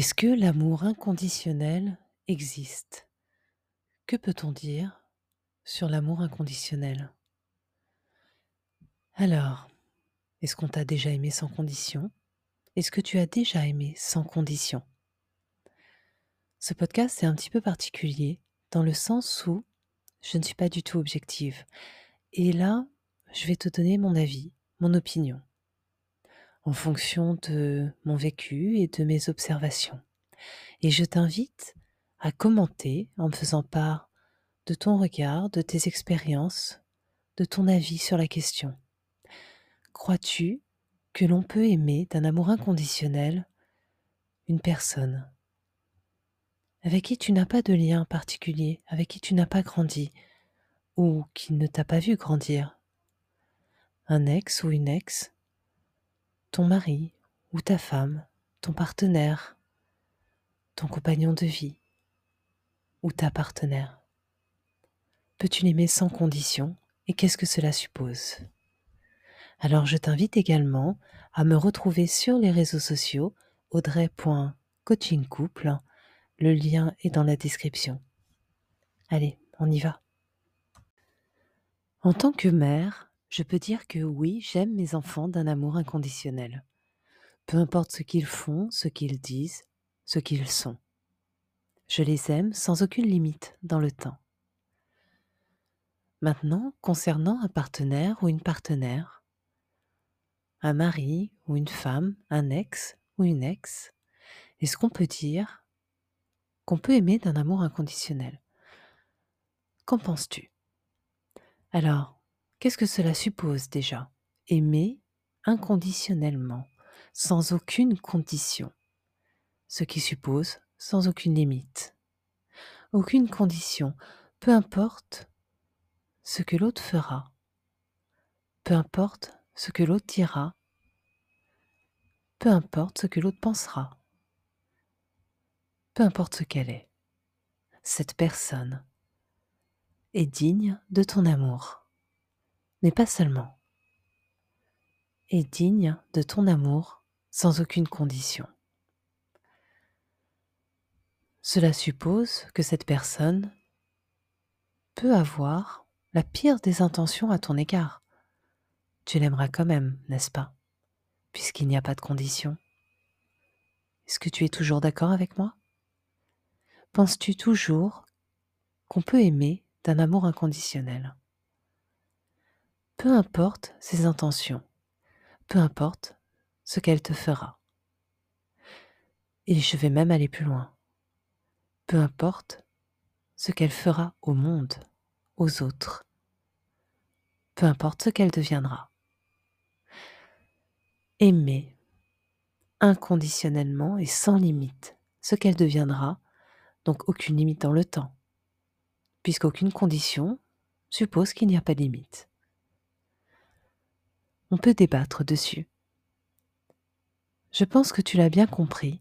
Est-ce que l'amour inconditionnel existe? Que peut-on dire sur l'amour inconditionnel? Alors, est-ce qu'on t'a déjà aimé sans condition? Est-ce que tu as déjà aimé sans condition? Ce podcast est un petit peu particulier dans le sens où je ne suis pas du tout objective. Et là, je vais te donner mon avis, mon opinion, en fonction de mon vécu et de mes observations. Et je t'invite à commenter en me faisant part de ton regard, de tes expériences, de ton avis sur la question. Crois-tu que l'on peut aimer d'un amour inconditionnel une personne avec qui tu n'as pas de lien particulier, avec qui tu n'as pas grandi, ou qui ne t'a pas vu grandir? Un ex ou une ex Ton mari ou ta femme Ton partenaire Ton compagnon de vie Ou ta partenaire Peux-tu l'aimer sans condition et qu'est-ce que cela suppose? Alors je t'invite également à me retrouver sur les réseaux sociaux audrey.coachingcouple le lien est dans la description. Allez, on y va. En tant que mère, je peux dire que oui, j'aime mes enfants d'un amour inconditionnel. Peu importe ce qu'ils font, ce qu'ils disent, ce qu'ils sont. Je les aime sans aucune limite dans le temps. Maintenant, concernant un partenaire ou une partenaire, un mari ou une femme, un ex ou une ex, est-ce qu'on peut dire qu'on peut aimer d'un amour inconditionnel? Qu'en penses-tu? Alors, qu'est-ce que cela suppose déjà? Aimer inconditionnellement, sans aucune condition, ce qui suppose sans aucune limite. Aucune condition, peu importe ce que l'autre fera, peu importe ce que l'autre dira, peu importe ce que l'autre pensera. Peu importe ce qu'elle est, cette personne est digne de ton amour, mais pas seulement, est digne de ton amour sans aucune condition. Cela suppose que cette personne peut avoir la pire des intentions à ton égard. Tu l'aimeras quand même, n'est-ce pas? Puisqu'il n'y a pas de condition. Est-ce que tu es toujours d'accord avec moi? Penses-tu toujours qu'on peut aimer d'un amour inconditionnel? Peu importe ses intentions, peu importe ce qu'elle te fera. Et je vais même aller plus loin. Peu importe ce qu'elle fera au monde, aux autres. Peu importe ce qu'elle deviendra. Aimer inconditionnellement et sans limite ce qu'elle deviendra donc aucune limite dans le temps, puisqu'aucune condition suppose qu'il n'y a pas de limite. On peut débattre dessus. Je pense que tu l'as bien compris.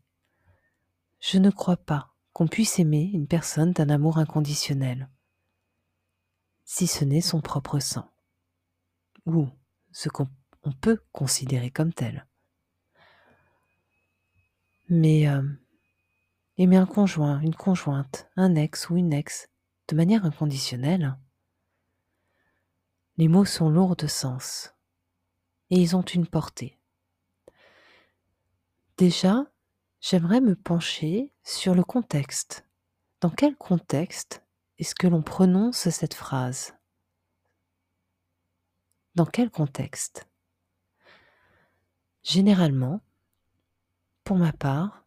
Je ne crois pas qu'on puisse aimer une personne d'un amour inconditionnel, si ce n'est son propre sang, ou ce qu'on peut considérer comme tel. Mais euh, aimer un conjoint, une conjointe, un ex ou une ex de manière inconditionnelle, les mots sont lourds de sens et ils ont une portée. Déjà, j'aimerais me pencher sur le contexte. Dans quel contexte est-ce que l'on prononce cette phrase? Dans quel contexte? Généralement, pour ma part,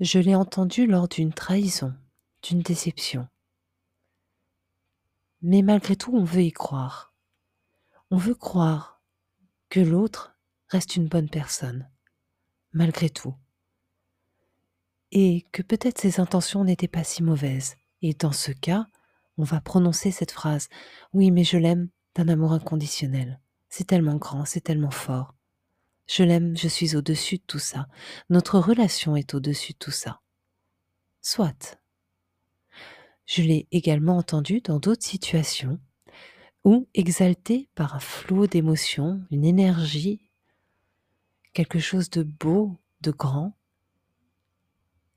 je l'ai entendu lors d'une trahison, d'une déception. Mais malgré tout, on veut y croire. On veut croire l'autre reste une bonne personne, malgré tout. Et que peut-être ses intentions n'étaient pas si mauvaises. Et dans ce cas, on va prononcer cette phrase Oui, mais je l'aime d'un amour inconditionnel. C'est tellement grand, c'est tellement fort. Je l'aime, je suis au-dessus de tout ça. Notre relation est au-dessus de tout ça. Soit. Je l'ai également entendu dans d'autres situations où, exalté par un flot d'émotions, une énergie, quelque chose de beau, de grand,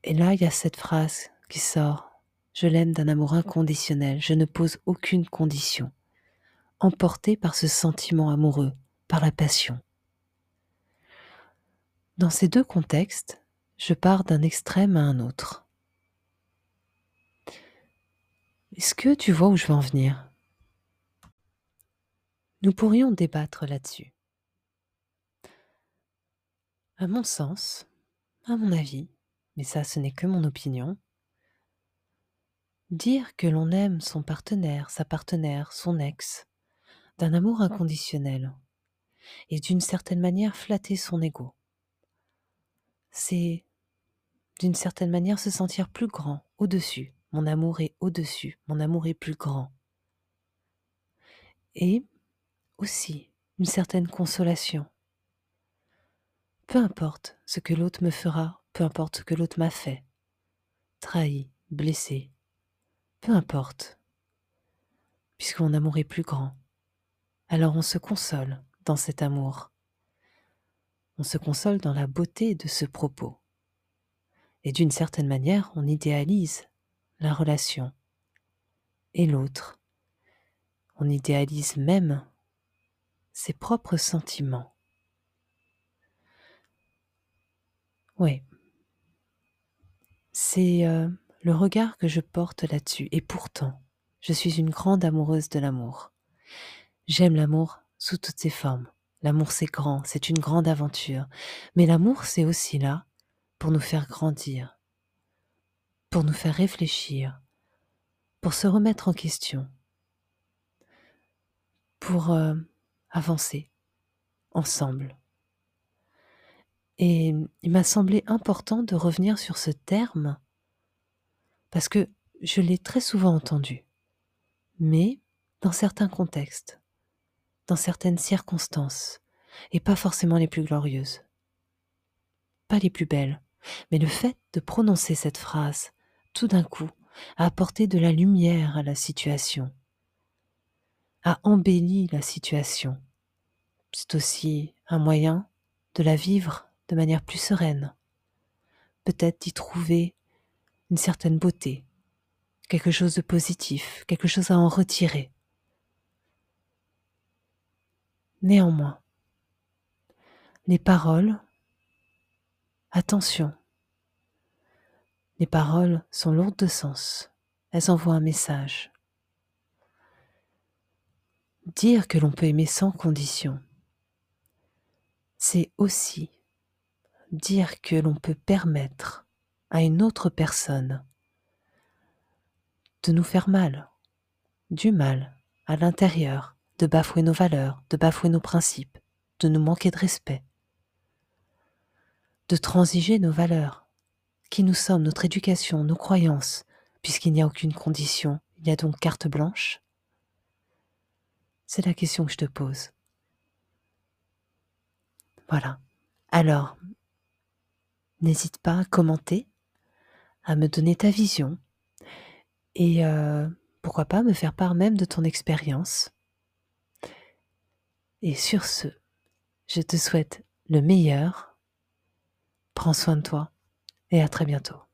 Et là, il y a cette phrase qui sort. Je l'aime d'un amour inconditionnel, je ne pose aucune condition, emporté par ce sentiment amoureux, par la passion. Dans ces deux contextes, je pars d'un extrême à un autre. Est-ce que tu vois où je veux en venir? Nous pourrions débattre là-dessus. À mon sens, à mon avis, mais ça ce n'est que mon opinion, dire que l'on aime son partenaire, sa partenaire, son ex, d'un amour inconditionnel, et d'une certaine manière flatter son ego, c'est d'une certaine manière se sentir plus grand, au-dessus. Mon amour est au-dessus, mon amour est plus grand. Et aussi une certaine consolation. Peu importe ce que l'autre me fera, peu importe ce que l'autre m'a fait, trahi, blessé, peu importe, puisque mon amour est plus grand. Alors on se console dans cet amour on se console dans la beauté de ce propos. Et d'une certaine manière, on idéalise la relation et l'autre. On idéalise même ses propres sentiments. Oui, c'est euh, le regard que je porte là-dessus. Et pourtant, je suis une grande amoureuse de l'amour. J'aime l'amour sous toutes ses formes. L'amour c'est grand, c'est une grande aventure, mais l'amour c'est aussi là pour nous faire grandir, pour nous faire réfléchir, pour se remettre en question, pour euh, avancer ensemble. Et il m'a semblé important de revenir sur ce terme parce que je l'ai très souvent entendu, mais dans certains contextes dans certaines circonstances, et pas forcément les plus glorieuses, pas les plus belles, mais le fait de prononcer cette phrase, tout d'un coup, a apporté de la lumière à la situation, a embelli la situation. C'est aussi un moyen de la vivre de manière plus sereine, peut-être d'y trouver une certaine beauté, quelque chose de positif, quelque chose à en retirer. Néanmoins, les paroles, attention, les paroles sont lourdes de sens, elles envoient un message. Dire que l'on peut aimer sans condition, c'est aussi dire que l'on peut permettre à une autre personne de nous faire mal, du mal à l'intérieur, de bafouer nos valeurs, de bafouer nos principes, de nous manquer de respect, de transiger nos valeurs, qui nous sommes, notre éducation, nos croyances, puisqu'il n'y a aucune condition, il y a donc carte blanche C'est la question que je te pose. Voilà. Alors, n'hésite pas à commenter, à me donner ta vision et euh, pourquoi pas me faire part même de ton expérience et sur ce, je te souhaite le meilleur. Prends soin de toi et à très bientôt.